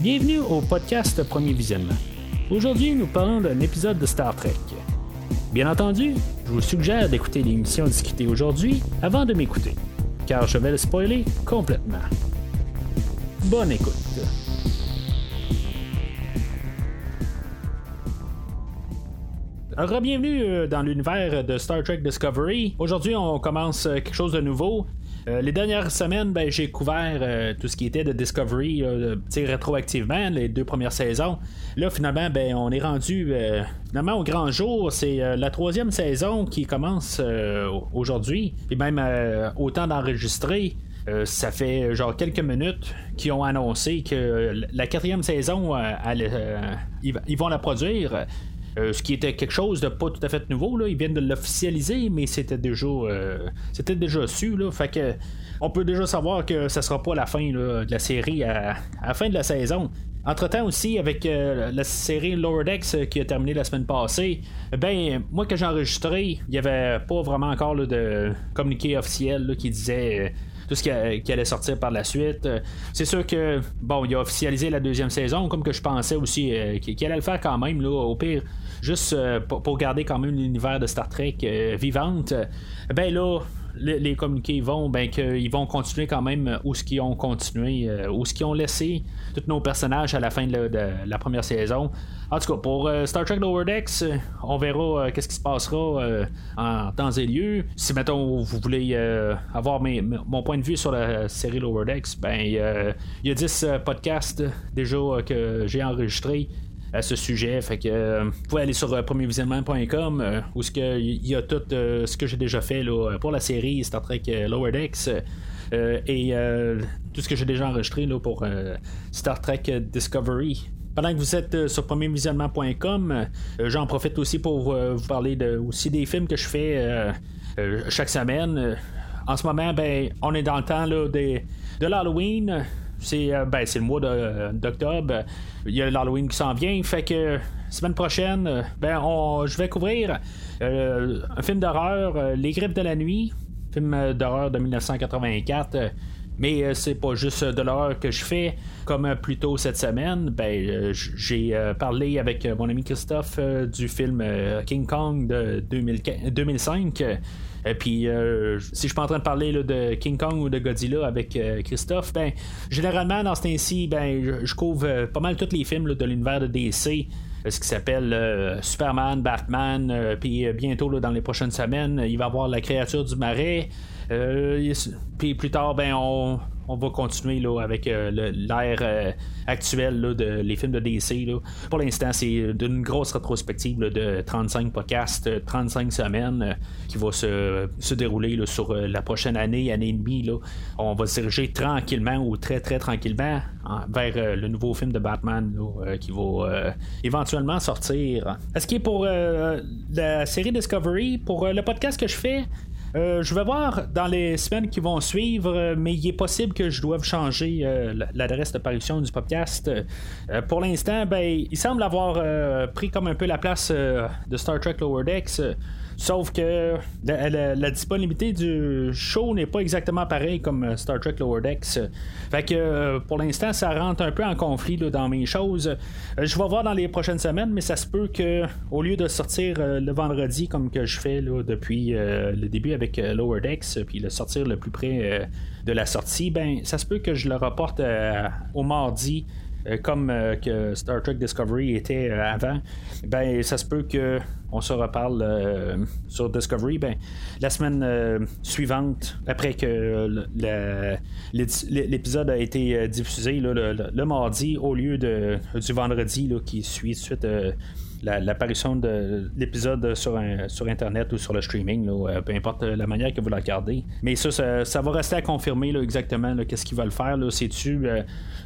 Bienvenue au podcast Premier Visionnement. Aujourd'hui, nous parlons d'un épisode de Star Trek. Bien entendu, je vous suggère d'écouter l'émission discutée aujourd'hui avant de m'écouter, car je vais le spoiler complètement. Bonne écoute. Bienvenue euh, dans l'univers de Star Trek Discovery. Aujourd'hui, on commence euh, quelque chose de nouveau. Euh, les dernières semaines, ben, j'ai couvert tout ce qui était de Discovery rétroactivement, les deux premières saisons. Là, finalement, ben, on est rendu finalement au grand jour. C'est la troisième saison qui commence aujourd'hui. Et même autant d'enregistrer. ça fait genre quelques minutes qu'ils ont annoncé que la quatrième saison, ils vont la produire. Euh, ce qui était quelque chose de pas tout à fait nouveau. Là. Ils viennent de l'officialiser, mais c'était déjà, euh, c'était déjà su. Là. Fait que on peut déjà savoir que ça sera pas la fin de la série à, la fin de la saison. Entre-temps aussi, avec euh, la série Lower Decks qui a terminé la semaine passée, ben moi que j'ai enregistré, il n'y avait pas vraiment encore de communiqué officiel qui disait tout ce qui, allait sortir par la suite. C'est sûr que, bon, il a officialisé la deuxième saison, comme que je pensais aussi qu'il allait le faire quand même, là, au pire juste euh, pour, garder quand même l'univers de Star Trek euh, vivante, ben là, les, communiqués vont, ben qu'ils vont continuer quand même où ce qu'ils ont continué, euh, où ce qu'ils ont laissé tous nos personnages à la fin de la, première saison. En tout cas, pour Star Trek Lower Decks, on verra qu'est-ce qui se passera en temps et lieu. Si mettons vous voulez avoir mon point de vue sur la série Lower Decks, ben il y a 10 podcasts déjà que j'ai enregistrés à ce sujet. Fait que euh, vous pouvez aller sur euh, premiervisionnement.com euh, où il y a tout ce que j'ai déjà fait pour la série Star Trek Lower Decks. et tout ce que j'ai déjà enregistré pour Star Trek Discovery. Pendant que vous êtes sur premiervisionnement.com, j'en profite aussi pour vous parler aussi des films que je fais chaque semaine. en ce moment, ben, on est dans le temps là, de l'Halloween. C'est euh, ben, le mois d'octobre. Il y a l'Halloween qui s'en vient. Fait que semaine prochaine, euh, ben, je vais couvrir euh, un film d'horreur, Les Grippes de la nuit, film d'horreur de 1984. Mais c'est pas juste de l'horreur que je fais. Comme plus tôt cette semaine, ben, j'ai parlé avec mon ami Christophe du film King Kong de 2005. Et puis, euh, si je suis pas en train de parler de King Kong ou de Godzilla avec euh, Christophe, ben, généralement, dans ce temps-ci, ben, je, couvre euh, pas mal tous les films de l'univers de DC ce qui s'appelle Superman, Batman, puis bientôt dans les prochaines semaines, il va y avoir la créature du marais. puis plus tard, ben on, on va continuer là, avec euh, l'ère euh, actuelle de les films de DC. Pour l'instant, c'est d'une grosse rétrospective de 35 podcasts, 35 semaines qui va se, dérouler sur euh, la prochaine année, année et demie. On va se diriger tranquillement ou très très tranquillement vers le nouveau film de Batman qui va éventuellement sortir. Est-ce qui est pour la série Discovery, pour le podcast que je fais, euh, je vais voir dans les semaines qui vont suivre, euh, mais il est possible que je doive changer euh, l'adresse d'apparition du podcast. pour l'instant, ben, il semble avoir pris comme un peu la place de Star Trek Lower Decks. Sauf que la, disponibilité du show n'est pas exactement pareil comme euh, Star Trek Lower Decks. Fait que euh, pour l'instant, ça rentre un peu en conflit dans mes choses. Euh, je vais voir dans les prochaines semaines, mais ça se peut que au lieu de sortir le vendredi comme que je fais depuis le début avec Lower Decks, puis le sortir le plus près de la sortie, ben ça se peut que je le reporte au mardi comme euh, que Star Trek Discovery était euh, avant, ben ça se peut que on se reparle sur Discovery. Ben, la semaine suivante, après que l'épisode a été diffusé le, mardi au lieu de, du vendredi qui suit suite l'apparition de l'épisode sur, sur Internet ou sur le streaming, peu importe la manière que vous la regardez. Mais ça, ça, va rester à confirmer exactement qu'est-ce qu'ils veulent faire. C'est-tu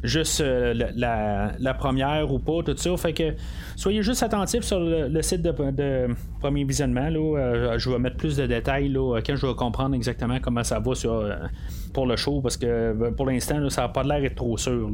juste euh, la, première ou pas, tout ça? Fait que soyez juste attentifs sur le, site de, premier visionnement. Euh, je vais mettre plus de détails quand je vais comprendre exactement comment ça va euh, pour le show parce que pour l'instant, ça n'a pas l'air trop sûr.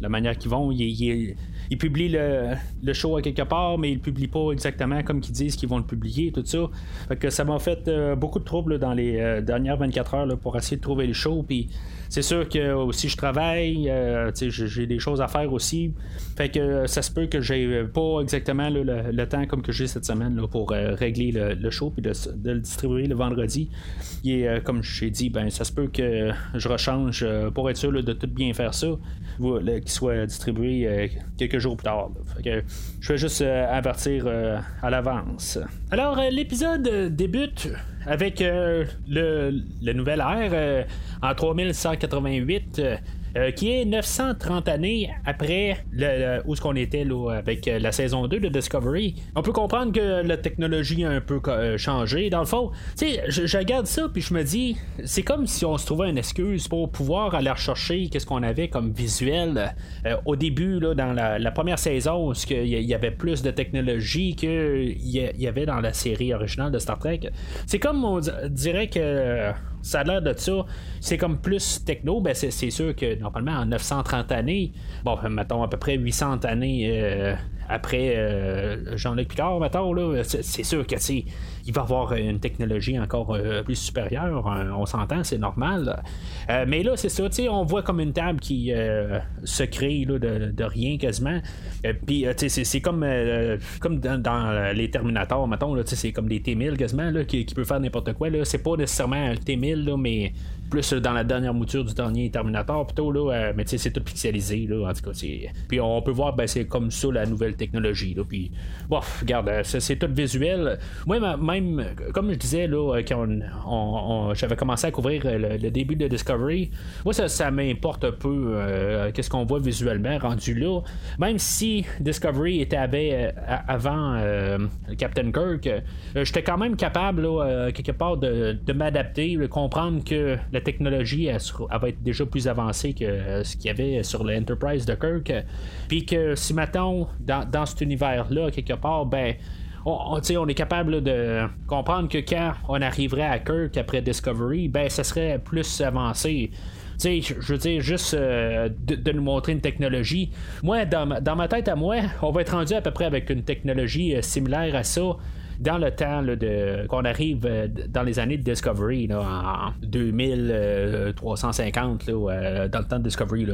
la manière qu'ils vont, ils, publient le, show à quelque part mais ils le publient pas exactement comme ils disent qu'ils vont le publier, tout ça. Fait que ça m'a fait beaucoup de troubles dans les dernières 24 heures pour essayer de trouver le show. Puis c'est sûr que aussi je travaille, euh, j'ai des choses à faire aussi. Fait que ça se peut que j'ai pas exactement le, temps comme que j'ai cette semaine pour euh, régler le, show puis de, le distribuer le vendredi. Et euh, comme j'ai dit, ben ça se peut que je rechange pour être sûr de tout bien faire ça, qu'il soit distribué quelques jours plus tard. Fait que je vais juste avertir à l'avance. Alors l'épisode débute avec le, le nouvel air en 3188 euh, qui est 930 années après où ce qu'on était avec euh, la saison 2 de Discovery. On peut comprendre que la technologie a un peu euh, changé. Dans le fond, tu sais, je, regarde ça puis je me dis, c'est comme si on se trouvait une excuse pour pouvoir aller rechercher qu'est-ce qu'on avait comme visuel au début là, dans la, première saison, où il y avait plus de technologie qu'il y avait dans la série originale de Star Trek. C'est comme on dirait que ça a l'air de ça. C'est comme plus techno, ben c'est, sûr que normalement en 930 années, bon, mettons à peu près 800 années euh, après euh, Jean-Luc Picard, mettons, là, c'est, sûr que il va avoir une technologie encore euh, plus supérieure, on s'entend, c'est normal. mais là, c'est ça, on voit comme une table qui se crée de, rien quasiment. Puis, c'est, comme, comme dans, les Terminators, mettons, c'est comme des T-1000 quasiment, qui, qui peut faire n'importe quoi. Là. C'est pas nécessairement un T-1000, là, mais plus dans la dernière mouture du dernier Terminator plutôt là euh, mais tu sais c'est tout pixelisé là en tout cas puis on peut voir ben c'est comme ça la nouvelle technologie là puis bon regarde euh, c'est tout visuel. Moi même comme je disais là euh, quand j'avais commencé à couvrir le, début de Discovery moi ça, ça m'importe un peu qu'est-ce qu'on voit visuellement rendu là. Même si Discovery était avait, avant Captain Kirk j'étais quand même capable là, quelque part de, de m'adapter de comprendre que la technologie elle, va être déjà plus avancée que euh, ce qu'il y avait sur l'Enterprise de Kirk. Puis que si maintenant, dans, cet univers-là, quelque part, ben. On, on, est capable de comprendre que quand on arriverait à Kirk après Discovery, ben ça serait plus avancé. je veux dire, juste euh, de, nous montrer une technologie. Moi, dans ma, tête à moi, on va être rendu à peu près avec une technologie euh, similaire à ça dans le temps de qu'on arrive euh, dans les années de Discovery en 2350 euh, dans le temps de Discovery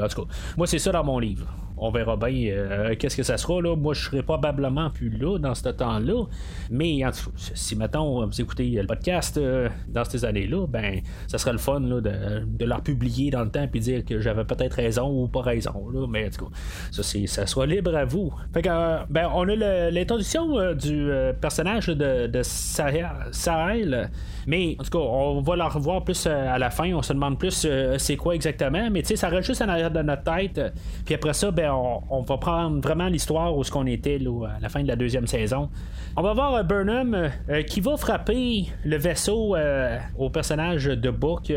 moi c'est ça dans mon livre on verra bien euh, qu'est-ce que ça sera. Là. Moi, je serai probablement plus là dans ce temps-là. Mais en tout si maintenant vous écoutez le podcast euh, dans ces années-là, ben ça serait le fun de, de leur publier dans le temps et dire que j'avais peut-être raison ou pas raison. Mais en tout cas, ça, ça soit libre à vous. Fait que, euh, ben, on a l'introduction du personnage de, de Sahel. Mais en tout cas, on va la revoir plus à la fin. On se demande plus c'est quoi exactement. Mais tu sais, ça reste juste en arrière de notre tête. Puis après ça, ben on, va prendre vraiment l'histoire où ce qu'on était à la fin de la deuxième saison. On va voir euh, Burnham euh, qui va frapper le vaisseau euh, au personnage de Book.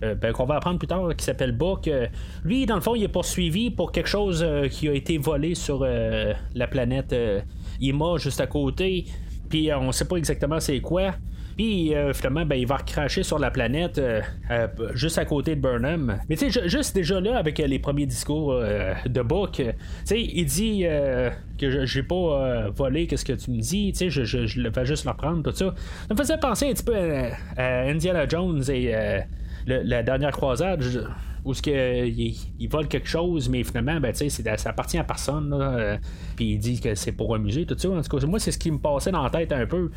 Ben, qu'on va apprendre plus tard, qui s'appelle Book. lui, dans le fond, il est poursuivi pour quelque chose qui a été volé sur la planète Ima, juste à côté. Puis on sait pas exactement c'est quoi. Puis euh, finalement, ben, il va recracher sur la planète euh, euh, juste à côté de Burnham. Mais tu sais, juste déjà là, avec les premiers discours de Book, tu sais, il dit que j'ai pas volé, qu'est-ce que tu me dis, tu sais, je, je, je, vais juste le reprendre, tout ça. Ça me faisait penser un petit peu à, Indiana Jones et la dernière croisade où ce que il, vole quelque chose mais finalement ben, ça appartient à personne puis il dit que c'est pour musée tout ça en tout cas moi c'est ce qui me passait dans la tête un peu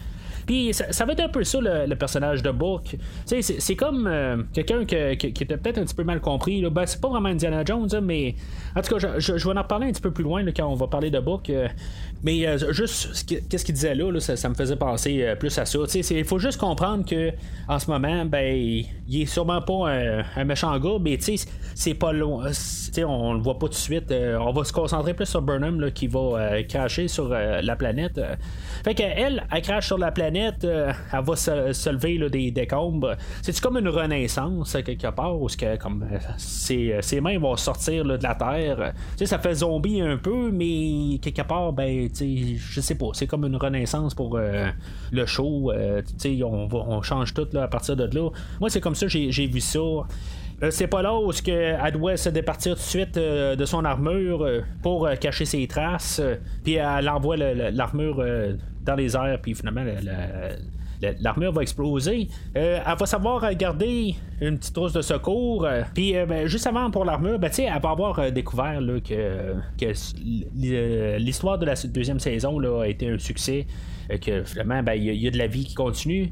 puis ça, va être un peu ça, le, personnage de Book. C'est comme euh, quelqu'un qui, était peut-être un petit peu mal compris. Ben, c'est pas vraiment Indiana Jones, mais en tout cas, je, vais en reparler un petit peu plus loin quand on va parler de Book. Euh, mais euh, juste, qu'est-ce qu'il disait là, ça, me faisait penser plus à ça. Il faut juste comprendre que en ce moment, ben, il est sûrement pas un, méchant gars, mais c'est pas loin. on le voit pas tout de suite. on va se concentrer plus sur Burnham là, qui va cracher sur la planète. Fait qu'elle, elle crache sur la planète, euh, elle va se, lever là, des décombres. C'est comme une renaissance quelque part où que, comme, euh, ses, ses, mains vont sortir de la terre? sais ça fait zombie un peu, mais quelque part, ben, je sais pas, c'est comme une renaissance pour euh, le show. on, on change tout là, à partir de là. Moi, c'est comme ça j'ai vu ça. c'est pas là où elle doit se départir tout de suite de son armure pour cacher ses traces. puis elle envoie l'armure dans les airs, puis finalement, l'armure va exploser. elle va savoir garder une petite trousse de secours. Puis ben, juste avant pour l'armure, ben, elle va avoir découvert que, l'histoire de la deuxième saison a été un succès. que finalement, ben, il y, a de la vie qui continue.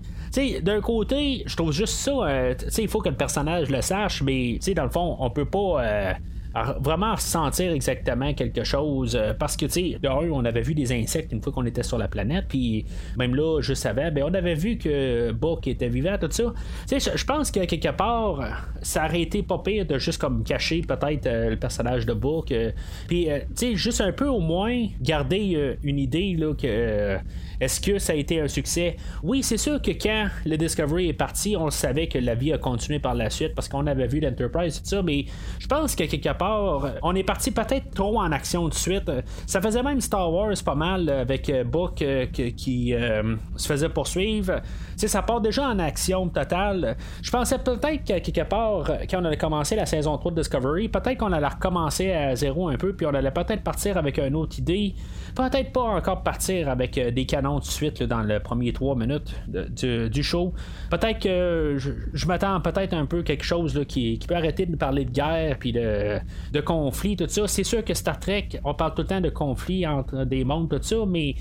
D'un côté, je trouve juste ça. il faut que le personnage le sache, mais dans le fond, on peut pas vraiment sentir exactement quelque chose. Euh, parce que, tu sais, de on avait vu des insectes une fois qu'on était sur la planète, puis même là, juste avant, ben, on avait vu que Book était vivant, tout ça. Tu sais, je pense que quelque part, ça aurait été pas pire de juste comme cacher peut-être euh, le personnage de Book. Euh, puis, tu sais, juste un peu au moins garder une idée, là, que est-ce que ça a été un succès? Oui, c'est sûr que quand le Discovery est parti, on savait que la vie a continué par la suite parce qu'on avait vu l'Enterprise et tout ça, mais je pense que quelque part, on est parti peut-être trop en action de suite. Ça faisait même Star Wars pas mal avec euh, Book euh, qui euh, se faisait poursuivre. sais, ça part déjà en action totale. Je pensais peut-être que quelque part, quand on allait commencer la saison 3 de Discovery, peut-être qu'on allait recommencer à zéro un peu, puis on allait peut-être partir avec une autre idée. Peut-être pas encore partir avec des canons tout de suite dans le premier trois minutes du, show. Peut-être que je, m'attends peut-être un peu quelque chose qui, peut arrêter de parler de guerre puis de, conflit, tout ça. C'est sûr que Star Trek, on parle tout le temps de conflit entre des mondes, tout ça, mais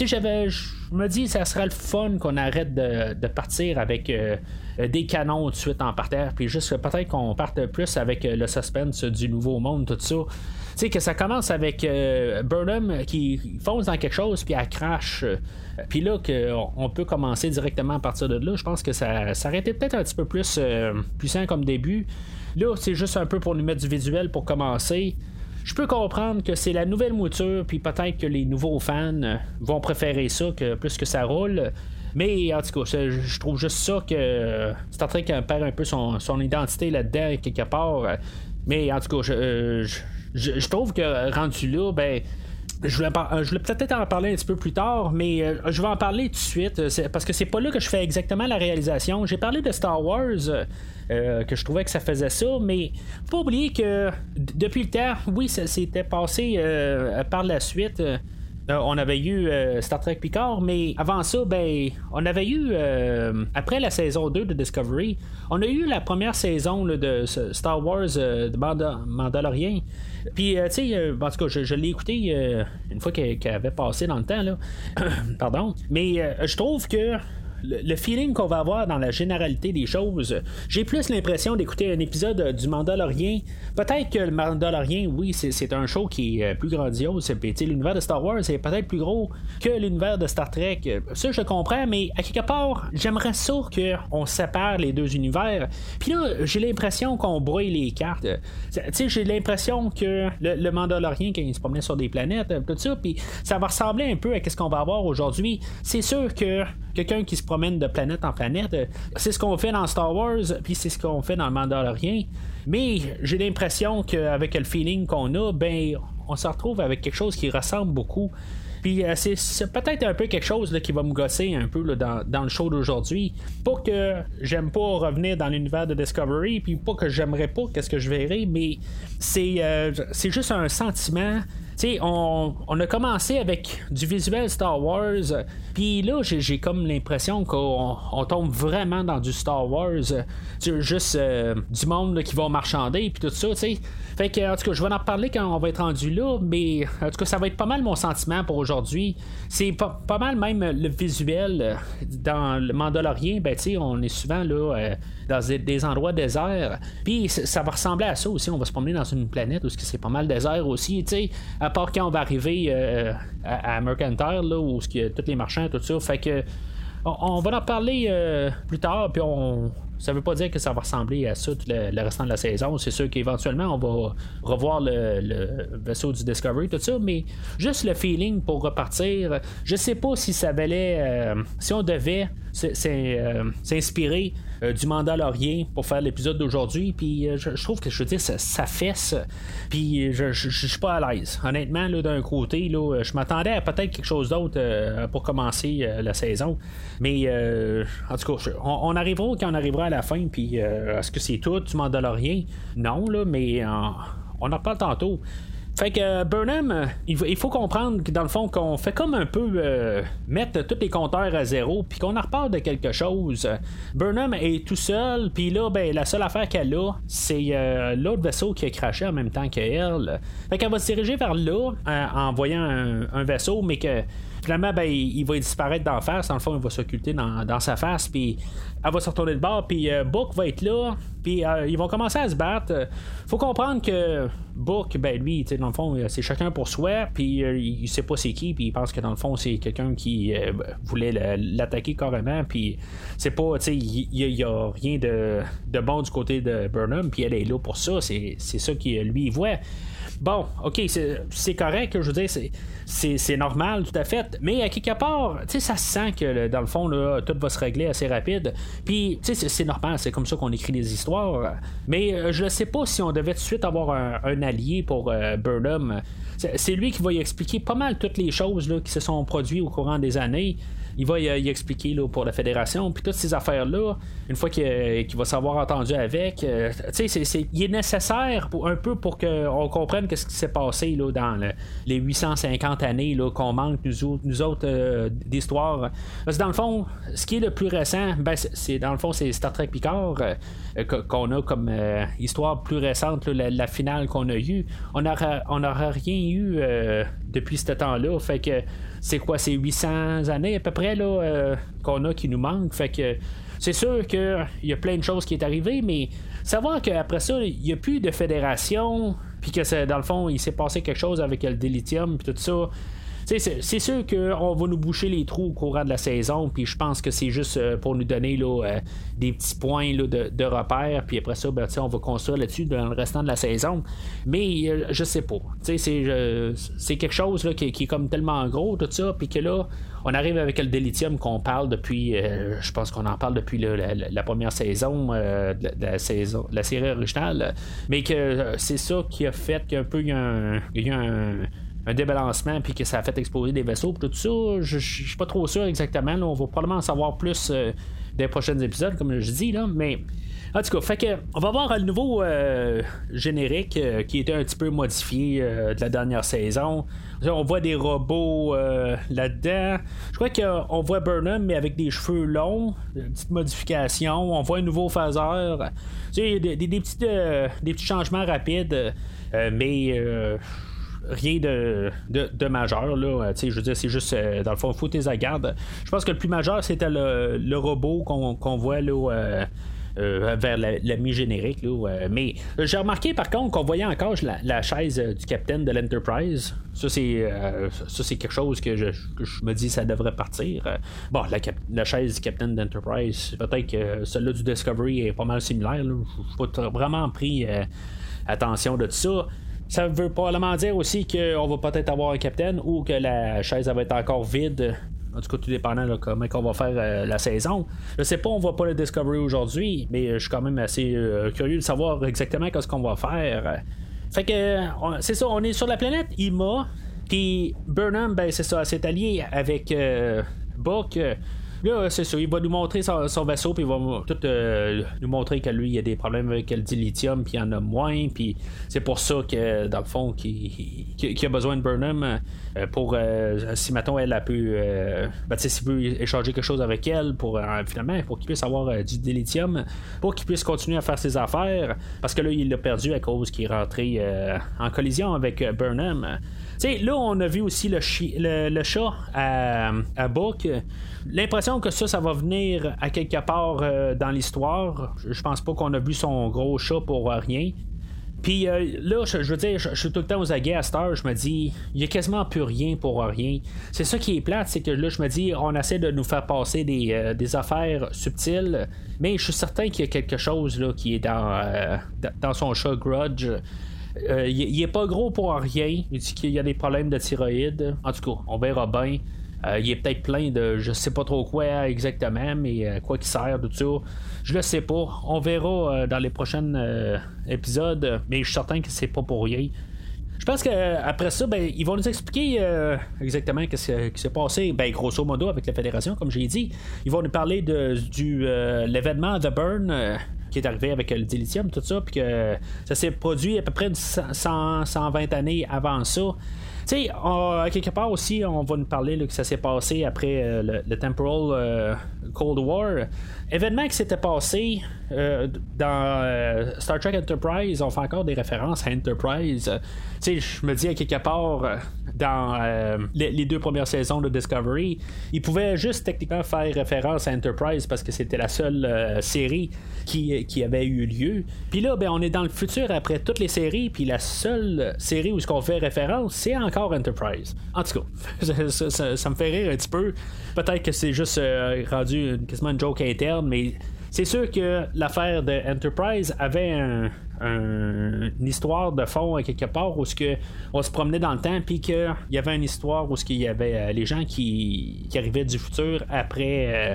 j'avais. Je me dis, ça serait le fun qu'on arrête de, partir avec. Euh, des canons tout de suite en parterre, puis juste peut-être qu'on parte plus avec le suspense du nouveau monde, tout ça sais, que ça commence avec euh, Burnham qui fonce dans quelque chose, puis elle crache. Euh, puis là, on peut commencer directement à partir de là. Je pense que ça, aurait été peut-être un petit peu plus euh, puissant comme début. Là, c'est juste un peu pour nous mettre du visuel pour commencer. Je peux comprendre que c'est la nouvelle mouture, puis peut-être que les nouveaux fans vont préférer ça que plus que ça roule. Mais en tout cas, je, trouve juste ça que Star Trek perd un peu son, son identité là-dedans, quelque part. Mais en tout cas, je, trouve que rendu là, ben. Je voulais, je peut-être en parler un petit peu plus tard, mais euh, je vais en parler tout de suite, parce que c'est pas là que je fais exactement la réalisation. J'ai parlé de Star Wars, euh, que je trouvais que ça faisait ça, mais faut pas oublier que depuis le temps, oui, ça s'était passé euh, par la suite. Euh, on avait eu euh, Star Trek Picard, mais avant ça, ben, on avait eu, euh, après la saison 2 de Discovery, on a eu la première saison de Star Wars de Mandalorian. Puis, tu sais, en tout cas, je, l'ai écouté une fois qu'elle avait passé dans le temps, là. Pardon. Mais je trouve que le, feeling qu'on va avoir dans la généralité des choses, j'ai plus l'impression d'écouter un épisode du Mandalorian. Peut-être que le Mandalorian, oui, c'est un show qui est euh, plus grandiose. L'univers de Star Wars est peut-être plus gros que l'univers de Star Trek. Ça, je comprends, mais à quelque part, j'aimerais ça qu'on sépare les deux univers. Puis là, j'ai l'impression qu'on brouille les cartes. J'ai l'impression que le, Mandalorian, quand il se promenait sur des planètes, tout ça, puis ça va ressembler un peu à ce qu'on va avoir aujourd'hui. C'est sûr que quelqu'un qui se promène de planète en planète. Euh, c'est ce qu'on fait dans Star Wars, puis c'est ce qu'on fait dans le Mandalorian. Mais j'ai l'impression qu'avec le feeling qu'on a, ben, on se retrouve avec quelque chose qui ressemble beaucoup. Puis euh, c'est, peut-être un peu quelque chose qui va me gosser un peu dans, le show d'aujourd'hui. Pas que j'aime pas revenir dans l'univers de Discovery, puis pas que j'aimerais pas qu'est-ce que je verrai, mais c'est, euh, c'est juste un sentiment on, on, a commencé avec du visuel Star Wars, puis là, j'ai comme l'impression qu'on tombe vraiment dans du Star Wars, juste euh, du monde qui va marchander, puis tout ça, tu que, en tout cas, je vais en parler quand on va être rendu là, mais en tout cas, ça va être pas mal mon sentiment pour aujourd'hui. C'est pas, pas, mal même le visuel dans le Mandalorian, ben, tu on est souvent là. Euh, dans des, endroits déserts. Puis ça va ressembler à ça aussi. On va se promener dans une planète où c'est pas mal désert aussi. À part quand on va arriver euh, à, Mercantile, là, où il y a tous les marchands, tout ça. Fait que on, va en parler euh, plus tard, puis on. Ça veut pas dire que ça va ressembler à ça tout le, restant de la saison. C'est sûr qu'éventuellement, on va revoir le, vaisseau du Discovery, tout ça, mais juste le feeling pour repartir. Je sais pas si ça valait. Euh, si on devait s'inspirer du Mandalorien pour faire l'épisode d'aujourd'hui. Puis je, trouve que je veux dire, ça, fesse. Puis je, je, suis pas à l'aise. Honnêtement, d'un côté, là, je m'attendais à peut-être quelque chose d'autre pour commencer la saison. Mais en tout cas, on, arrivera quand on arrivera à la fin. Puis est-ce que c'est tout du Mandalorien? Non, là, mais on en reparle tantôt. Fait que euh, Burnham, euh, il faut comprendre que dans le fond, qu'on fait comme un peu euh, mettre tous les compteurs à zéro, puis qu'on en reparle de quelque chose. Burnham est tout seul, puis là, ben, la seule affaire qu'elle a, c'est l'autre vaisseau qui a craché en même temps qu'elle. Fait qu'elle va se diriger vers là en voyant un vaisseau, mais que finalement, ben, il, va disparaître d'en face. Dans le fond, il va s'occulter dans, sa face. Puis elle va se retourner de bord. Puis euh, Book va être là. Puis euh, ils vont commencer à se battre. faut comprendre que Book, ben lui, dans le fond, c'est chacun pour soi. Puis euh, il sait pas c'est qui. Puis il pense que dans le fond, c'est quelqu'un qui voulait l'attaquer carrément. Puis c'est pas, tu sais, il y, a rien de, bon du côté de Burnham. Puis elle est là pour ça. C'est ça qu'il lui voit. Bon, ok, c'est correct, je veux dire, c'est normal, tout à fait. Mais à quelque part, tu sais, ça se sent que dans le fond, tout va se régler assez rapide. Puis, tu sais, c'est normal, c'est comme ça qu'on écrit les histoires. Mais euh, je ne sais pas si on devait tout de suite avoir un, allié pour euh. C'est lui qui va y expliquer pas mal toutes les choses qui se sont produites au courant des années il va y, expliquer là, pour la fédération. Puis toutes ces affaires-là, une fois qu'il va s'avoir entendu avec, euh, tu sais, il est nécessaire un peu pour qu'on comprenne ce qui s'est passé là, dans les 850 années qu'on manque, nous, nous autres, euh, d'histoire. Parce que dans le fond, ce qui est le plus récent, ben, c'est dans le fond, c'est Star Trek Picard euh, qu'on a comme histoire plus récente, la, finale qu'on a eue. On n'aura on rien eu depuis ce temps-là. Fait que c'est quoi, c'est 800 années à peu près là, euh, qu'on a qui nous manquent. Fait que c'est sûr qu'il y a plein de choses qui est arrivé, mais savoir qu'après ça, il n'y a plus de fédération, puis que dans le fond, il s'est passé quelque chose avec le délithium, puis tout ça c'est sûr qu'on va nous boucher les trous au courant de la saison, puis je pense que c'est juste euh, pour nous donner euh, des petits points de, repères, puis après ça, ben, on va construire là-dessus dans le restant de la saison. Mais euh, je sais pas. C'est quelque chose qui, est comme tellement gros, tout ça, puis que là, on arrive avec le délithium qu'on parle depuis, je pense qu'on en parle depuis la, première saison, de la, saison, la série originale, mais que c'est ça qui a fait qu'un peu il y a un un débalancement puis que ça a fait exploser des vaisseaux tout ça, je, suis pas trop sûr exactement. on va probablement en savoir plus euh, des prochains épisodes, comme je dis, là, mais. En tout cas, fait que, on va voir le nouveau euh, générique euh, qui était un petit peu modifié de la dernière saison. On voit des robots là-dedans. Je crois qu'on voit Burnham, mais avec des cheveux longs, une petite modification. On voit un nouveau phaseur. Tu sais, des, des petits changements rapides. mais rien de, de, majeur. Là. je veux dire, c'est juste, euh, dans le fond, faut tes garde. Je pense que le plus majeur, c'était le, robot qu'on voit là. Euh, euh, vers la, mi-générique. mais j'ai remarqué par contre qu'on voyait encore la, chaise du capitaine de l'Enterprise. Ça, c'est quelque chose que je, me dis ça devrait partir. bon, la, chaise du capitaine d'Enterprise, peut-être que celle-là du Discovery est pas mal similaire. Je n'ai pas vraiment pris attention de tout ça. Ça veut probablement dire aussi qu'on va peut-être avoir un capitaine ou que la chaise va être encore vide. En tout cas, tout dépendant de comment on va faire euh, la saison. Je sais pas, on voit pas le Discovery aujourd'hui, mais je suis quand même assez euh, curieux de savoir exactement ce qu'on va faire. Fait que, c'est ça, on est sur la planète Ima, puis Burnham, ben c'est ça, c'est allié avec euh. Là, c'est ça, il va nous montrer son, vaisseau, puis il va tout euh, nous montrer que lui, il y a des problèmes avec le dilithium, puis il en a moins, puis c'est pour ça que, dans le fond, qu'il a besoin de Burnham euh, pour, euh, si maintenant elle a pu, ben, s'il veut échanger quelque chose avec elle, pour finalement, pour qu'il puisse avoir du dilithium, pour qu'il puisse continuer à faire ses affaires, parce que là, il l'a perdu à cause qu'il est rentré en collision avec Burnham. sais là, on a vu aussi le, le, chat à, à Book l'impression que ça, ça va venir à quelque part euh, dans l'histoire. Je pense pas qu'on a vu son gros chat pour rien. Puis euh, là, je, veux dire, je, suis tout le temps aux aguets à cette heure, je me dis, il y a quasiment plus rien pour rien. C'est ça qui est plate, c'est que là, je me dis, on essaie de nous faire passer des, euh, affaires subtiles, mais je suis certain qu'il y a quelque chose là, qui est dans, dans son chat Grudge. il, est pas gros pour rien. Il dit qu'il y a des problèmes de thyroïde. En tout cas, on verra bien. Il est peut-être plein de je sais pas trop quoi exactement, mais quoi qui sert, tout ça. Je le sais pas. On verra dans les prochains épisodes, mais je suis certain que c'est pas pour rien. Je pense qu'après ça, ben, ils vont nous expliquer exactement ce qui s'est passé, ben, grosso modo, avec la fédération, comme j'ai dit. Ils vont nous parler de l'événement The Burn qui est arrivé avec le dilithium, tout ça, puis que ça s'est produit à peu près 100, 120 années avant ça. Sais, quelque part aussi, on va nous parler que ça s'est passé après euh, le, Temporal euh, Cold War. Événement qui s'était passé euh, dans Star Trek Enterprise, on fait encore des références à Enterprise. tu sais, je me dis à quelque part, dans les, deux premières saisons de Discovery, ils pouvaient juste techniquement faire référence à Enterprise parce que c'était la seule série qui, qui, avait eu lieu. Puis là, ben, on est dans le futur après toutes les séries, puis la seule série où ce qu'on fait référence, c'est encore Enterprise. En tout cas, ça, me fait rire un petit peu. Peut-être que c'est juste euh, rendu quasiment une joke interne, mais c'est sûr que l'affaire de Enterprise avait une histoire de fond quelque part où ce que on se promenait dans le temps puis qu'il y avait une histoire où ce qu'il y avait euh, les gens qui, arrivaient du futur après euh,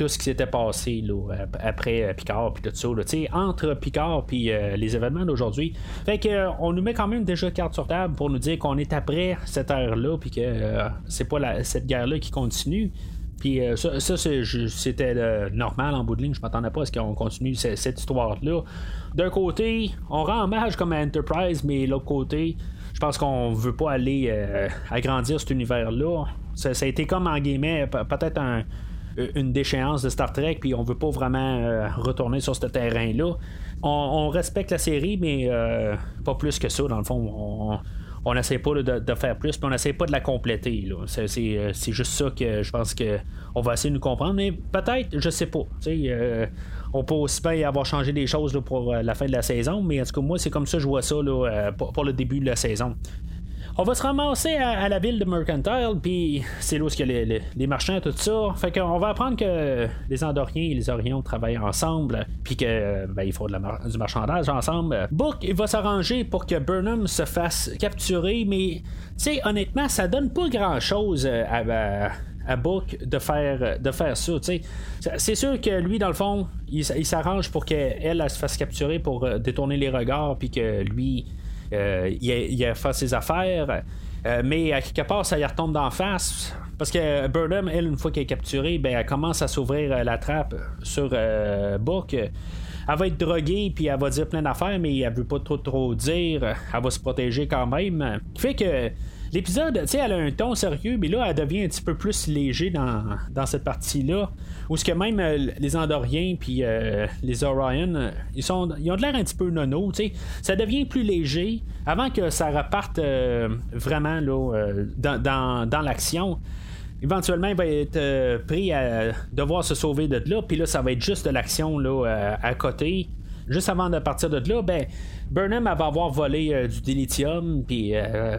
tout ce qui s'était passé là, après euh, Picard puis tout ça. Là, entre Picard puis euh, les événements d'aujourd'hui. Fait que euh, on nous met quand même déjà carte sur table pour nous dire qu'on est après cette ère-là puis que c'est pas cette guerre-là qui continue. Puis ça, c'était normal en bout de ligne. Je m'attendais pas à ce qu'on continue cette, histoire-là. D'un côté, on rend hommage comme à Enterprise, mais l'autre côté, je pense qu'on veut pas aller agrandir cet univers-là. Ça, ça, a été comme en guillemets, peut-être euh, une déchéance de Star Trek, puis on veut pas vraiment euh, retourner sur ce terrain-là. On, respecte la série, mais euh, pas plus que ça, dans le fond. On, n'essaie pas de, faire plus, puis on n'essaie pas de la compléter. C'est, juste ça que je pense que on va essayer de nous comprendre, mais peut-être, je sais pas. on peut aussi bien avoir changé des choses pour la fin de la saison, mais en tout cas, moi, c'est comme ça que je vois ça pour, le début de la saison. On va se ramasser à, la ville de Mercantile, puis c'est là où il y a les, marchands, tout ça. Fait qu'on va apprendre que les Andoriens et les Orions travaillent ensemble, puis que ben, faut du marchandage ensemble. Book, il va s'arranger pour que Burnham se fasse capturer, mais tu sais, honnêtement, ça donne pas grand chose à, à Book de faire, de faire ça. C'est sûr que lui, dans le fond, il, s'arrange pour qu'elle elle, se fasse capturer pour euh, détourner les regards, puis que lui, euh, il, a, fait ses affaires. Euh, mais à quelque part, ça y retombe d'en face. Parce que Burnham, elle, une fois qu'elle est capturée, ben, elle commence à s'ouvrir euh, la trappe sur Book. Elle va être droguée, puis elle va dire plein d'affaires, mais elle veut pas trop trop dire. Elle va se protéger quand même. Fait que L'épisode, tu sais, elle a un ton sérieux, mais là, elle devient un petit peu plus léger dans, dans cette partie-là. Où ce que même euh, les Andoriens puis euh, les Orion, euh, ils, sont, ils ont de l'air un petit peu nono, tu sais. Ça devient plus léger avant que ça reparte vraiment là, dans, dans, dans l'action éventuellement, il va être pris à devoir se sauver de là. Puis là, ça va être juste de l'action là, à côté. Juste avant de partir de là, ben, Burnham va avoir volé euh, du dilithium, puis euh,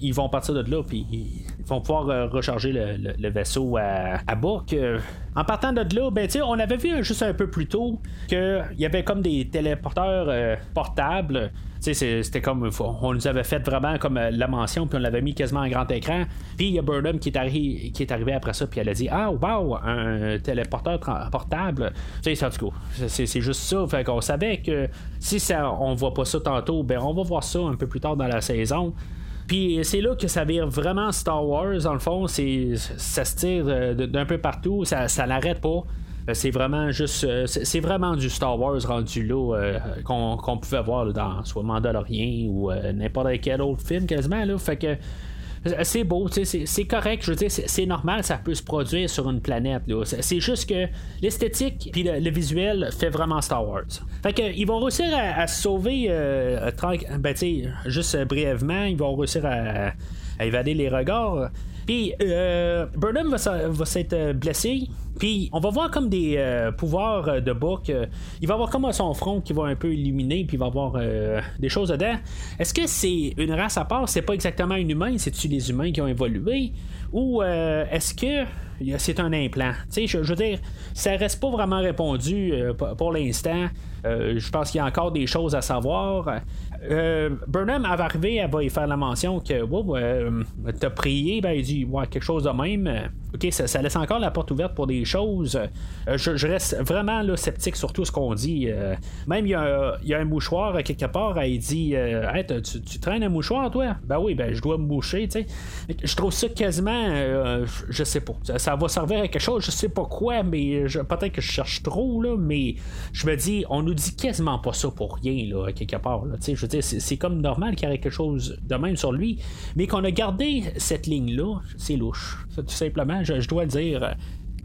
ils vont partir de là, puis vont pouvoir euh, recharger le, vaisseau à, à en partant de là, ben, on avait vu juste un peu plus tôt qu'il y avait comme des téléporteurs portables c'était comme. On nous avait fait vraiment comme la mention, puis on l'avait mis quasiment en grand écran. Puis il y a Burnham qui est, qui est arrivé après ça, puis elle a dit Ah, wow, un téléporteur portable. Sais, c'est juste ça. Fait qu'on savait que si ça, on voit pas ça tantôt, ben on va voir ça un peu plus tard dans la saison. Puis c'est là que ça vire vraiment Star Wars, dans le fond. C'est, ça se tire euh, d'un peu partout, ça, ça l'arrête pas. Euh, c'est vraiment juste. Euh, c'est vraiment du Star Wars rendu là qu'on pouvait voir dans soit Mandalorian ou n'importe quel autre film quasiment. Là. Fait que c'est beau, c'est correct, je veux c'est normal, ça peut se produire sur une planète. C'est juste que l'esthétique puis le, visuel fait vraiment Star Wars. Fait que, ils vont réussir à, se sauver, euh, ben, juste brièvement, ils vont réussir à, évader les regards. Puis euh, Burnham va, s'être blessé. Puis on va voir comme des euh, pouvoirs euh, de Book. il va avoir comme son front qui va un peu illuminer, puis il va avoir des choses dedans. Est-ce que c'est une race à part? C'est pas exactement un humain, c'est-tu les humains qui ont évolué? Ou est-ce que c'est un implant. Tu sais, je, veux dire, ça reste pas vraiment répondu pour l'instant. je pense qu'il y a encore des choses à savoir. Burnham avait arrivé, elle va y faire la mention que wow, t'as prié, ben il dit ouais, quelque chose de même. OK, ça, laisse encore la porte ouverte pour des choses. Je, reste vraiment sceptique sur tout ce qu'on dit. même il y, a un mouchoir quelque part, elle dit hey, tu, traînes un mouchoir, toi? Ben oui, ben je dois me boucher, tu sais. Je trouve ça quasiment, je sais pas. Va servir à quelque chose, je sais pas quoi, mais peut-être que je cherche trop, là, mais je me dis, on nous dit quasiment pas ça pour rien, là, quelque part. Je veux dire, c'est, comme normal qu'il y ait quelque chose de même sur lui, mais qu'on a gardé cette ligne-là, c'est louche. tout simplement, je, dois le dire.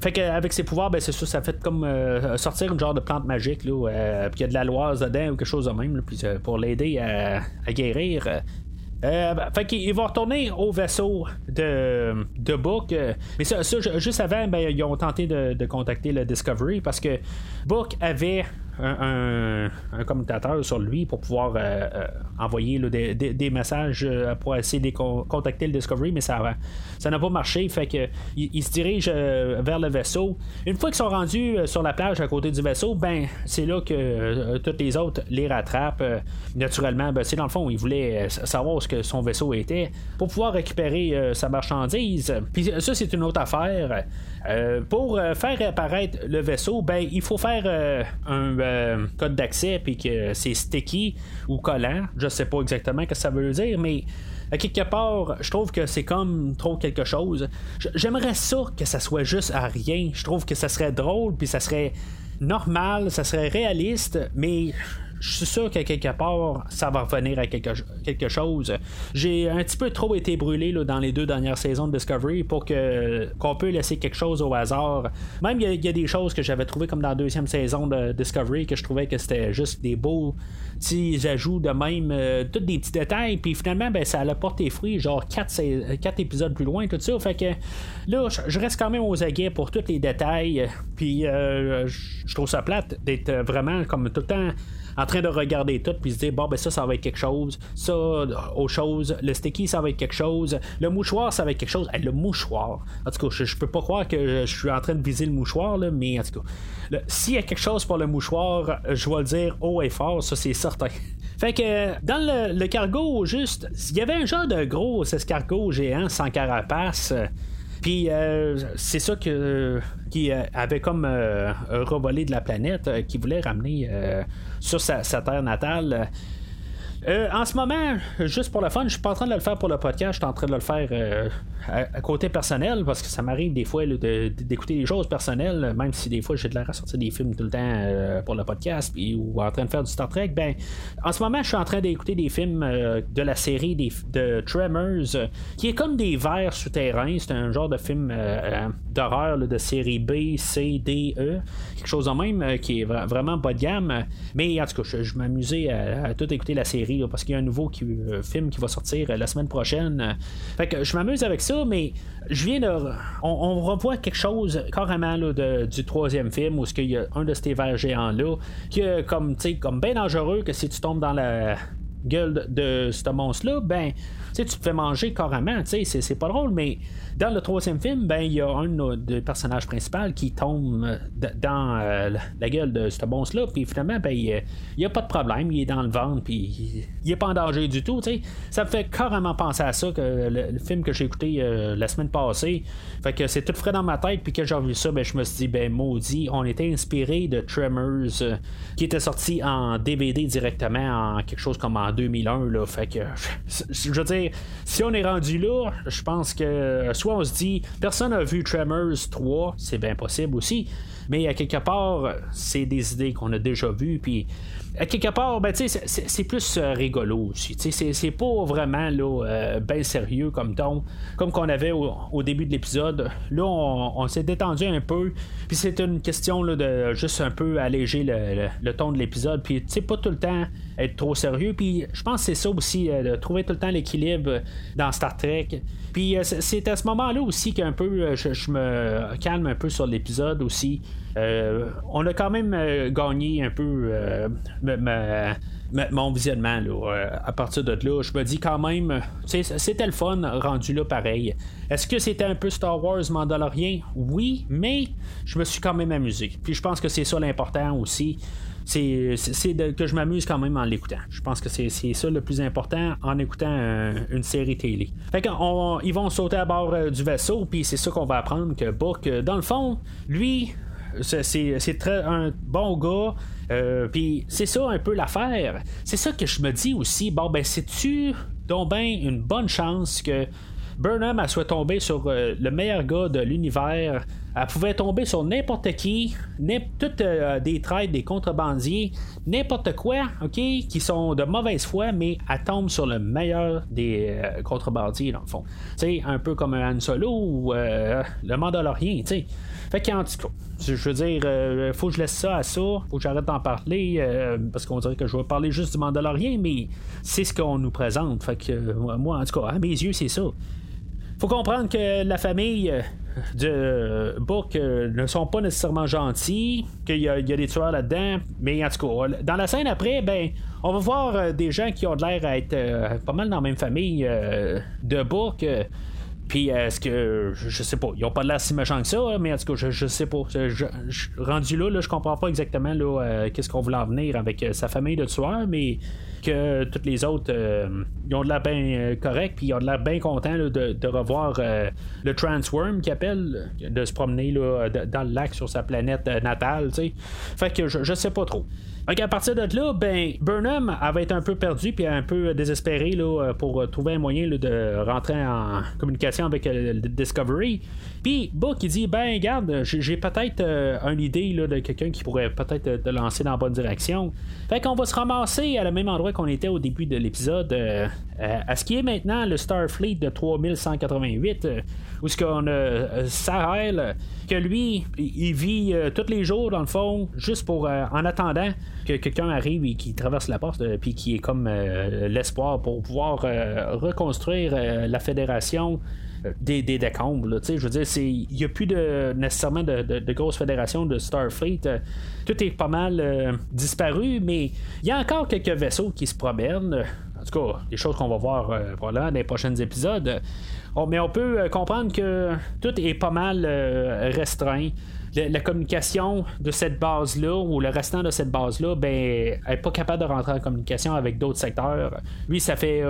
Fait qu'avec ses pouvoirs, ben c'est ça, ça fait comme euh, sortir une genre de plante magique, là, euh, puis il y a de la loise dedans ou quelque chose de même, euh, pour l'aider à, guérir. Fait qu'il va retourner au vaisseau de, de Book. mais ça, juste avant, ben, ils ont tenté de, de, contacter le Discovery parce que Book avait un, un, commentateur sur lui pour pouvoir euh, euh, envoyer des, messages euh, pour essayer de contacter le Discovery, mais ça n'a pas marché. Fait que il, se dirige vers le vaisseau. Une fois qu'ils sont rendus sur la plage à côté du vaisseau, ben c'est là que tous les autres les rattrapent. naturellement, ben, c'est dans le fond, il voulait savoir ce que son vaisseau était pour pouvoir récupérer sa marchandise. Puis ça, c'est une autre affaire. pour faire apparaître le vaisseau, ben il faut faire un euh, code d'accès puis que c'est sticky ou collant. Je sais pas exactement ce que ça veut dire, mais à quelque part, je trouve que c'est comme trop quelque chose. J'aimerais ça que ça soit juste à rien. Je trouve que ça serait drôle puis ça serait normal, ça serait réaliste, mais je suis sûr qu'à quelque part, ça va revenir à quelque, quelque chose. J'ai un petit peu trop été brûlé dans les deux dernières saisons de Discovery pour que qu'on peut laisser quelque chose au hasard. Même il y, a des choses que j'avais trouvées comme dans la deuxième saison de Discovery que je trouvais que c'était juste des beaux petits ajouts de même, euh, tous des petits détails, puis finalement, ben, ça a porté fruit, genre 4, 4 épisodes plus loin, tout ça. Fait que là, je reste quand même aux aguets pour tous les détails, puis euh, je trouve ça plate d'être vraiment comme tout le temps en train de regarder tout puis se dire bon ben ça ça va être quelque chose. Ça autre chose le sticky ça va être quelque chose. Le mouchoir ça va être quelque chose. Le mouchoir. En tout cas je, peux pas croire que je suis en train de viser le mouchoir là, mais en tout cas. S'il y a quelque chose pour le mouchoir je vais le dire haut et fort ça c'est certain. Fait que dans le, cargo, juste, il y avait un genre de gros escargot géant sans carapace. Puis euh, c'est ça que qui euh, avait comme euh, revolé de la planète, qui voulait ramener sur sa, terre natale. Euh, en ce moment, juste pour le fun, je suis pas en train de le faire pour le podcast, je suis en train de le faire euh, à, côté personnel parce que ça m'arrive des fois d'écouter des choses personnelles, même si des fois j'ai de l'air à sortir des films tout le temps euh, pour le podcast ou en train de faire du Star Trek. Ben, en ce moment, je suis en train d'écouter des films de la série de Tremors, qui est comme des vers souterrains. C'est un genre de film d'horreur de série B, C, D, E, quelque chose en même qui est vraiment bas de gamme. Mais en tout cas, je, m'amusais à tout écouter la série parce qu'il y a un nouveau euh, film qui va sortir euh, la semaine prochaine. Fait que je m'amuse avec ça, mais je viens de. On, revoit quelque chose carrément du troisième film où il y a un de ces vers géants-là qui est comme, comme bien dangereux que si tu tombes dans la gueule de, de ce monstre-là, ben, tu te fais manger carrément, c'est pas drôle, mais dans le troisième film, ben il y a un des personnages principaux qui tombe euh, dans euh, la gueule de ce monstre-là, puis finalement, ben il n'y a pas de problème, il est dans le ventre, puis il est pas en danger du tout. sais Ça me fait carrément penser à ça que le, film que j'ai écouté euh, la semaine passée. Fait que c'est tout frais dans ma tête, puis que j'ai vu ça, ben je me suis dit, ben maudit, on était inspiré de Tremors, qui était sorti en DVD directement en quelque chose comme en 2001. Là, fait que je veux dire, si on est rendu là, je pense que soit on se dit, personne n'a vu Tremors 3, c'est bien possible aussi, mais à quelque part, c'est des idées qu'on a déjà vues, puis à quelque part, ben, c'est plus euh, rigolo aussi. C'est pas vraiment là, euh, sérieux comme ton, comme qu'on avait au, début de l'épisode. Là, on, s'est détendu un peu, puis c'est une question là, de juste un peu alléger le, ton de l'épisode, puis pas tout le temps être trop sérieux. Puis je pense que c'est ça aussi, euh, de trouver tout le temps l'équilibre dans Star Trek. Puis c'est à ce moment-là aussi qu'un peu je, me calme un peu sur l'épisode aussi. on a quand même gagné un peu mon visionnement euh, à partir de là. Je me dis quand même, c'était le fun rendu là pareil. Est-ce que c'était un peu Star Wars Mandalorian? Oui, mais je me suis quand même amusé. Puis je pense que c'est ça l'important aussi. C'est, que je m'amuse quand même en l'écoutant. Je pense que c'est, ça le plus important en écoutant une série télé. Fait ils vont sauter à bord du vaisseau, puis c'est ça qu'on va apprendre que Book, dans le fond, lui, c'est très un bon gars. Euh, puis c'est ça un peu l'affaire. C'est ça que je me dis aussi. Bon, ben, c'est-tu donc ben une bonne chance que Burnham elle soit tombée sur euh, le meilleur gars de l'univers. Elle pouvait tomber sur n'importe qui, toutes euh, des traites, des contrebandiers, n'importe quoi, ok, qui sont de mauvaise foi, mais elle tombe sur le meilleur des contrebandiers dans le fond. Tu un peu comme Han Solo ou le Mandalorien, tu sais. Fait qu'en tout cas, je veux dire, euh, faut que je laisse ça à ça, faut que j'arrête d'en parler, euh, parce qu'on dirait que je vais parler juste du Mandalorien, mais c'est ce qu'on nous présente. Fait que, euh, moi, en tout cas, à mes yeux, c'est ça. Faut comprendre que la famille de Book ne sont pas nécessairement gentils, qu'il y, a des tueurs là-dedans, mais en tout cas, dans la scène après, ben, on va voir des gens qui ont l'air à être pas mal dans la même famille de Book puis est-ce que je, sais pas, ils ont pas l'air si méchants que ça, hein, mais en tout cas, je, sais pas. rendu là, là, je comprends pas exactement là, euh, qu'est-ce qu'on voulait en venir avec euh, sa famille de tueurs, mais que toutes les autres euh, ils ont de l'air bien correct, puis ils ont de l'air bien contents de, revoir le Transworm qui appelle, de se promener là, dans le lac sur sa planète natale, tu sais. Fait que je, je sais pas trop. Donc à partir de là, ben, Burnham avait été un peu perdu puis un peu désespéré là, pour trouver un moyen de rentrer en communication avec euh, Discovery. Puis Book il dit ben garde, j'ai peut-être euh, une idée de quelqu'un qui pourrait peut-être euh, te lancer dans la bonne direction. Fait qu'on va se ramasser à le même endroit qu'on était au début de l'épisode, à ce qui est maintenant le Starfleet de 3188, où ce qu'on a Sahel, que lui, il vit tous les jours dans le fond, juste pour en attendant que quelqu'un arrive et qui traverse la porte, euh, puis qui est comme euh, l'espoir pour pouvoir euh, reconstruire la fédération des, des décombres. je veux dire, il n'y a plus de, nécessairement de, grosses fédérations de Starfleet. tout est pas mal disparu, mais il y a encore quelques vaisseaux qui se promènent. En tout cas, des choses qu'on va voir voilà, dans les prochains épisodes. mais on peut comprendre que tout est pas mal restreint la, communication de cette base-là ou le restant de cette base-là, ben, elle n'est pas capable de rentrer en communication avec d'autres secteurs. Lui, ça fait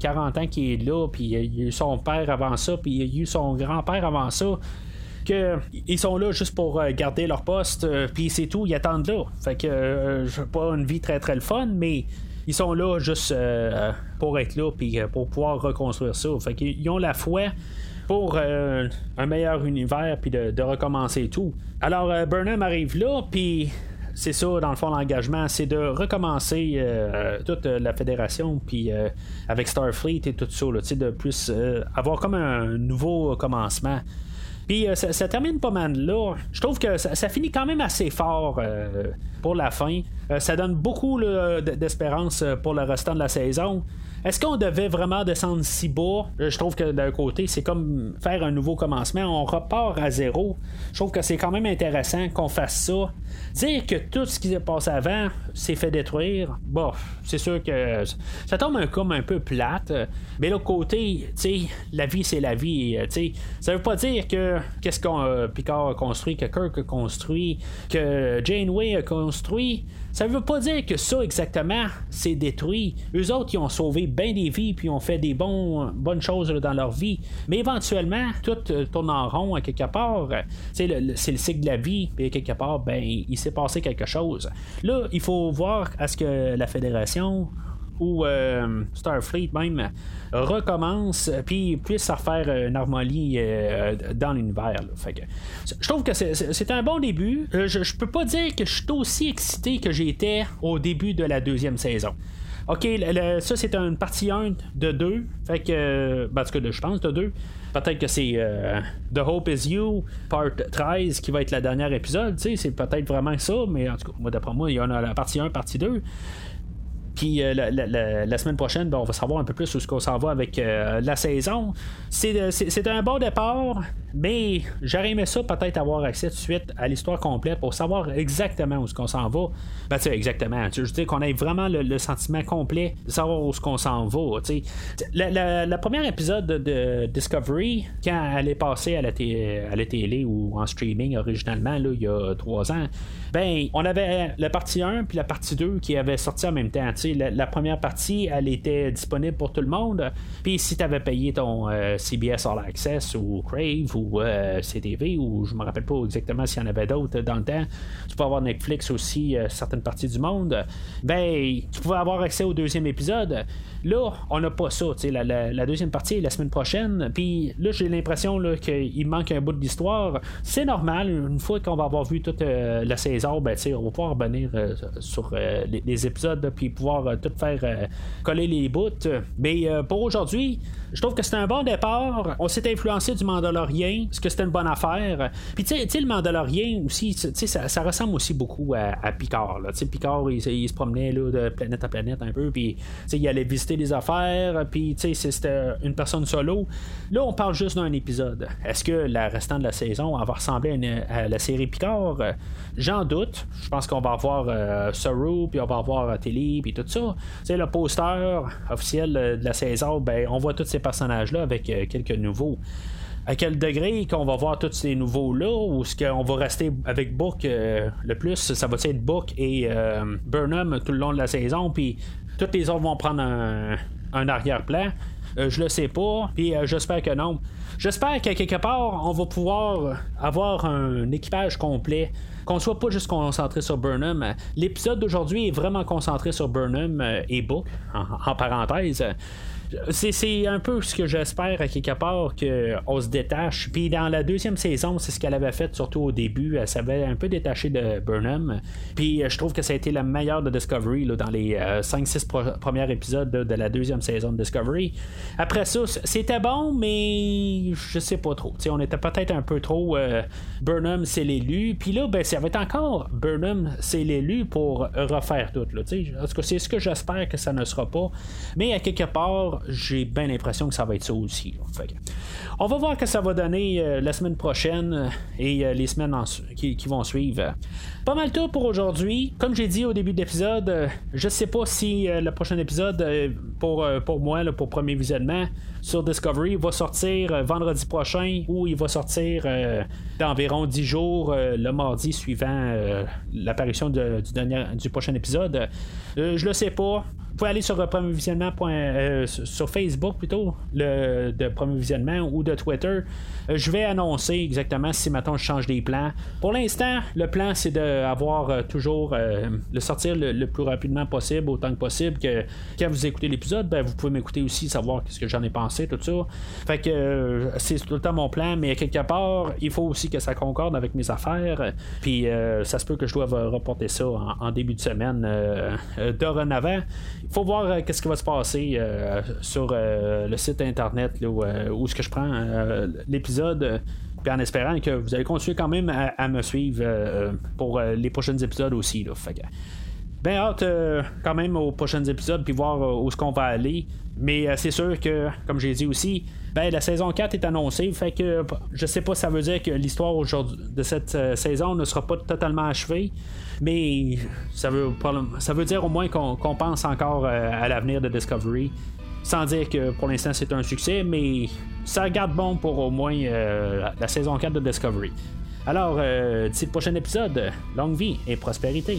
40 euh, ans qu'il est là, puis il a eu son père avant ça, puis il a eu son grand-père avant ça. Que, ils sont là juste pour euh, garder leur poste, euh, puis c'est tout, ils attendent là. Fait que je pas une vie très très le fun, mais ils sont là juste pour être là, puis pour pouvoir reconstruire ça. Fait qu'ils ont la foi pour euh, un meilleur univers, puis de, recommencer tout. Alors, euh, Burnham arrive là, puis c'est ça, dans le fond, l'engagement, c'est de recommencer euh, toute la fédération, puis avec Starfleet et tout ça, là, de plus avoir comme un nouveau commencement. Puis ça, termine pas mal là. Je trouve que ça, finit quand même assez fort pour la fin. ça donne beaucoup d'espérance pour le restant de la saison. Est-ce qu'on devait vraiment descendre si bas? Euh, je trouve que d'un côté, c'est comme faire un nouveau commencement. On repart à zéro. Je trouve que c'est quand même intéressant qu'on fasse ça. Dire que tout ce qui s'est passé avant s'est fait détruire, bon, c'est sûr que ça tombe un comme un peu plate. Mais l'autre côté, tu la vie c'est la vie. Tu sais, ça veut pas dire que qu'est-ce qu'on euh, Picard a construit, que Kirk a construit, que Janeway a construit. Ça veut pas dire que ça exactement c'est détruit. Eux autres, ils ont sauvé bien des vies puis ont fait des bonnes choses dans leur vie. Mais éventuellement, tout euh, tourne en rond à quelque part. C'est le, cycle de la vie. Puis quelque part, ben, il s'est passé quelque chose. Là, il faut voir à ce que la Fédération ou euh, Starfleet même recommence puis puisse refaire une harmonie euh, dans l'univers. je trouve que c'est un bon début. je, je peux pas dire que je suis aussi excité que j'étais au début de la deuxième saison. OK, ça c'est une partie 1 de 2. Fait que. Ben, en tout cas, je pense de 2. Peut-être que c'est euh, The Hope Is You, part 13, qui va être la dernière épisode. C'est peut-être vraiment ça, mais en tout cas, moi d'après moi, il y en a la partie 1, partie 2. Puis la, semaine prochaine, ben, on va savoir un peu plus où ce qu'on s'en va avec la saison. C'est un bon départ, mais j'aurais aimé ça peut-être avoir accès tout de suite à l'histoire complète pour savoir exactement où ce qu'on s'en va. Ben, tu exactement. Je veux dire qu'on ait vraiment le, sentiment complet de savoir où ce qu'on s'en va. La, la, première épisode de Discovery, quand elle est passée à la, télé ou en streaming originalement, il y a trois ans, ben, on avait la partie 1 puis la partie 2 qui avait sorti en même temps. La, première partie, elle était disponible pour tout le monde. Puis si tu avais payé ton euh, CBS All Access ou Crave ou euh, CTV ou je me rappelle pas exactement s'il y en avait d'autres dans le temps, tu peux avoir Netflix aussi, euh, certaines parties du monde. Ben, tu pouvais avoir accès au deuxième épisode. Là, on n'a pas ça. La, deuxième partie est la semaine prochaine. Puis là, j'ai l'impression qu'il manque un bout d'histoire. C'est normal. Une fois qu'on va avoir vu toute la saison ben, on va pouvoir revenir euh, sur euh, les, épisodes puis pouvoir euh, tout faire coller les bouts. Mais pour aujourd'hui, je trouve que c'était un bon départ. On s'est influencé du Mandalorien, parce que c'était une bonne affaire. Puis tu sais, le Mandalorien aussi, ça, ça ressemble aussi beaucoup à, Picard. Là. Picard, il, se promenait de planète à planète un peu, puis il allait visiter des affaires, puis c'était une personne solo. Là, on parle juste d'un épisode. Est-ce que la restante de la saison va ressembler à, la série Picard? J'en doute. Je pense qu'on va avoir euh, puis on va avoir euh, Tilly, puis tout ça. C'est le poster officiel de la saison, ben, on voit tous ces personnages-là avec euh, quelques nouveaux à quel degré qu'on va voir tous ces nouveaux-là, ou est-ce qu'on va rester avec Book le plus, ça va être Book et Burnham tout le long de la saison, puis tous les autres vont prendre un, arrière-plan. je le sais pas, puis j'espère que non. J'espère qu'à quelque part, on va pouvoir avoir un équipage complet qu'on soit pas juste concentré sur Burnham. L'épisode d'aujourd'hui est vraiment concentré sur Burnham euh, et Book, en parenthèse c'est un peu ce que j'espère à quelque part qu'on se détache. Puis dans la deuxième saison, c'est ce qu'elle avait fait surtout au début. Elle s'avait un peu détaché de Burnham. Puis euh, je trouve que ça a été la meilleure de Discovery dans les 5-6 euh, premiers épisodes de, la deuxième saison de Discovery. Après ça, c'était bon, mais je sais pas trop. on était peut-être un peu trop euh, Burnham, c'est l'élu. Puis là, ben, ça va être encore Burnham, c'est l'élu pour refaire tout. Là, en tout cas, c'est ce que j'espère que ça ne sera pas. Mais à quelque part, j'ai bien l'impression que ça va être ça aussi. on va voir que ça va donner euh, la semaine prochaine euh, et euh, les semaines qui, vont suivre. Pas mal tout pour aujourd'hui. Comme j'ai dit au début de l'épisode, je sais pas si le prochain épisode pour, pour moi, pour premier visionnement sur Discovery, va sortir vendredi prochain ou il va sortir d'environ 10 jours le mardi suivant l'apparition du, prochain épisode. je le sais pas pouvez aller sur euh, sur Facebook plutôt, le, de Premier Visionnement ou de Twitter. Euh, je vais annoncer exactement si maintenant je change des plans. Pour l'instant, le plan c'est d'avoir euh, toujours le sortir le, plus rapidement possible, autant que possible. Que quand vous écoutez l'épisode, ben, vous pouvez m'écouter aussi, savoir ce que j'en ai pensé, tout ça. Fait que c'est tout le temps mon plan, mais quelque part, il faut aussi que ça concorde avec mes affaires. Puis ça se peut que je doive reporter ça en, début de semaine dorénavant faut voir euh, qu'est-ce qui va se passer euh, sur euh, le site internet où, ce que je prends l'épisode. Puis en espérant que vous allez continuer quand même à, me suivre pour les prochains épisodes aussi. Là. Fait ben hâte quand même aux prochains épisodes puis voir où est-ce qu'on va aller. Mais c'est sûr que, comme j'ai dit aussi, ben, la saison 4 est annoncée. Fait que je sais pas ça veut dire que l'histoire de cette saison ne sera pas totalement achevée. Mais ça veut, ça veut dire au moins qu'on pense encore euh, à l'avenir de Discovery. Sans dire que pour l'instant c'est un succès, mais ça garde bon pour au moins euh, la saison 4 de Discovery. Alors, euh, d'ici le prochain épisode, longue vie et prospérité.